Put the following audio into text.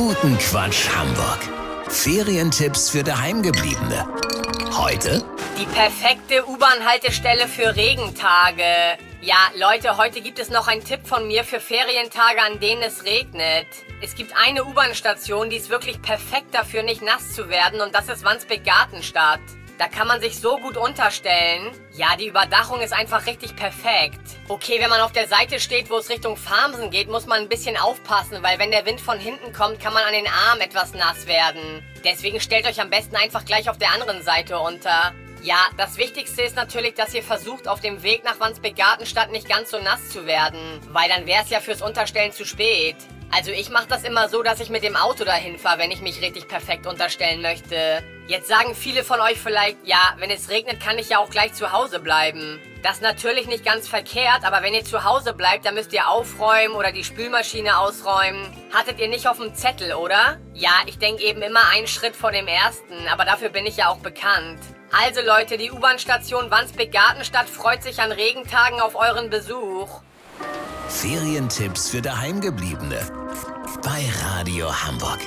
Guten Quatsch Hamburg. Ferientipps für Daheimgebliebene. Heute Die perfekte U-Bahn-Haltestelle für Regentage. Ja, Leute, heute gibt es noch einen Tipp von mir für Ferientage, an denen es regnet. Es gibt eine U-Bahn-Station, die ist wirklich perfekt dafür, nicht nass zu werden, und das ist Wandsbek-Gartenstadt. Da kann man sich so gut unterstellen. Ja, die Überdachung ist einfach richtig perfekt. Okay, wenn man auf der Seite steht, wo es Richtung Farmsen geht, muss man ein bisschen aufpassen, weil wenn der Wind von hinten kommt, kann man an den Armen etwas nass werden. Deswegen stellt euch am besten einfach gleich auf der anderen Seite unter. Ja, das Wichtigste ist natürlich, dass ihr versucht, auf dem Weg nach Wandsbek-Gartenstadt nicht ganz so nass zu werden, weil dann wäre es ja fürs Unterstellen zu spät. Also ich mache das immer so, dass ich mit dem Auto dahin fahre, wenn ich mich richtig perfekt unterstellen möchte. Jetzt sagen viele von euch vielleicht, ja, wenn es regnet, kann ich ja auch gleich zu Hause bleiben. Das ist natürlich nicht ganz verkehrt, aber wenn ihr zu Hause bleibt, dann müsst ihr aufräumen oder die Spülmaschine ausräumen. Hattet ihr nicht auf dem Zettel, oder? Ja, ich denke eben immer einen Schritt vor dem ersten, aber dafür bin ich ja auch bekannt. Also Leute, die U-Bahn-Station Wandsbek-Gartenstadt freut sich an Regentagen auf euren Besuch. Ferientipps für Daheimgebliebene. Bei Radio Hamburg.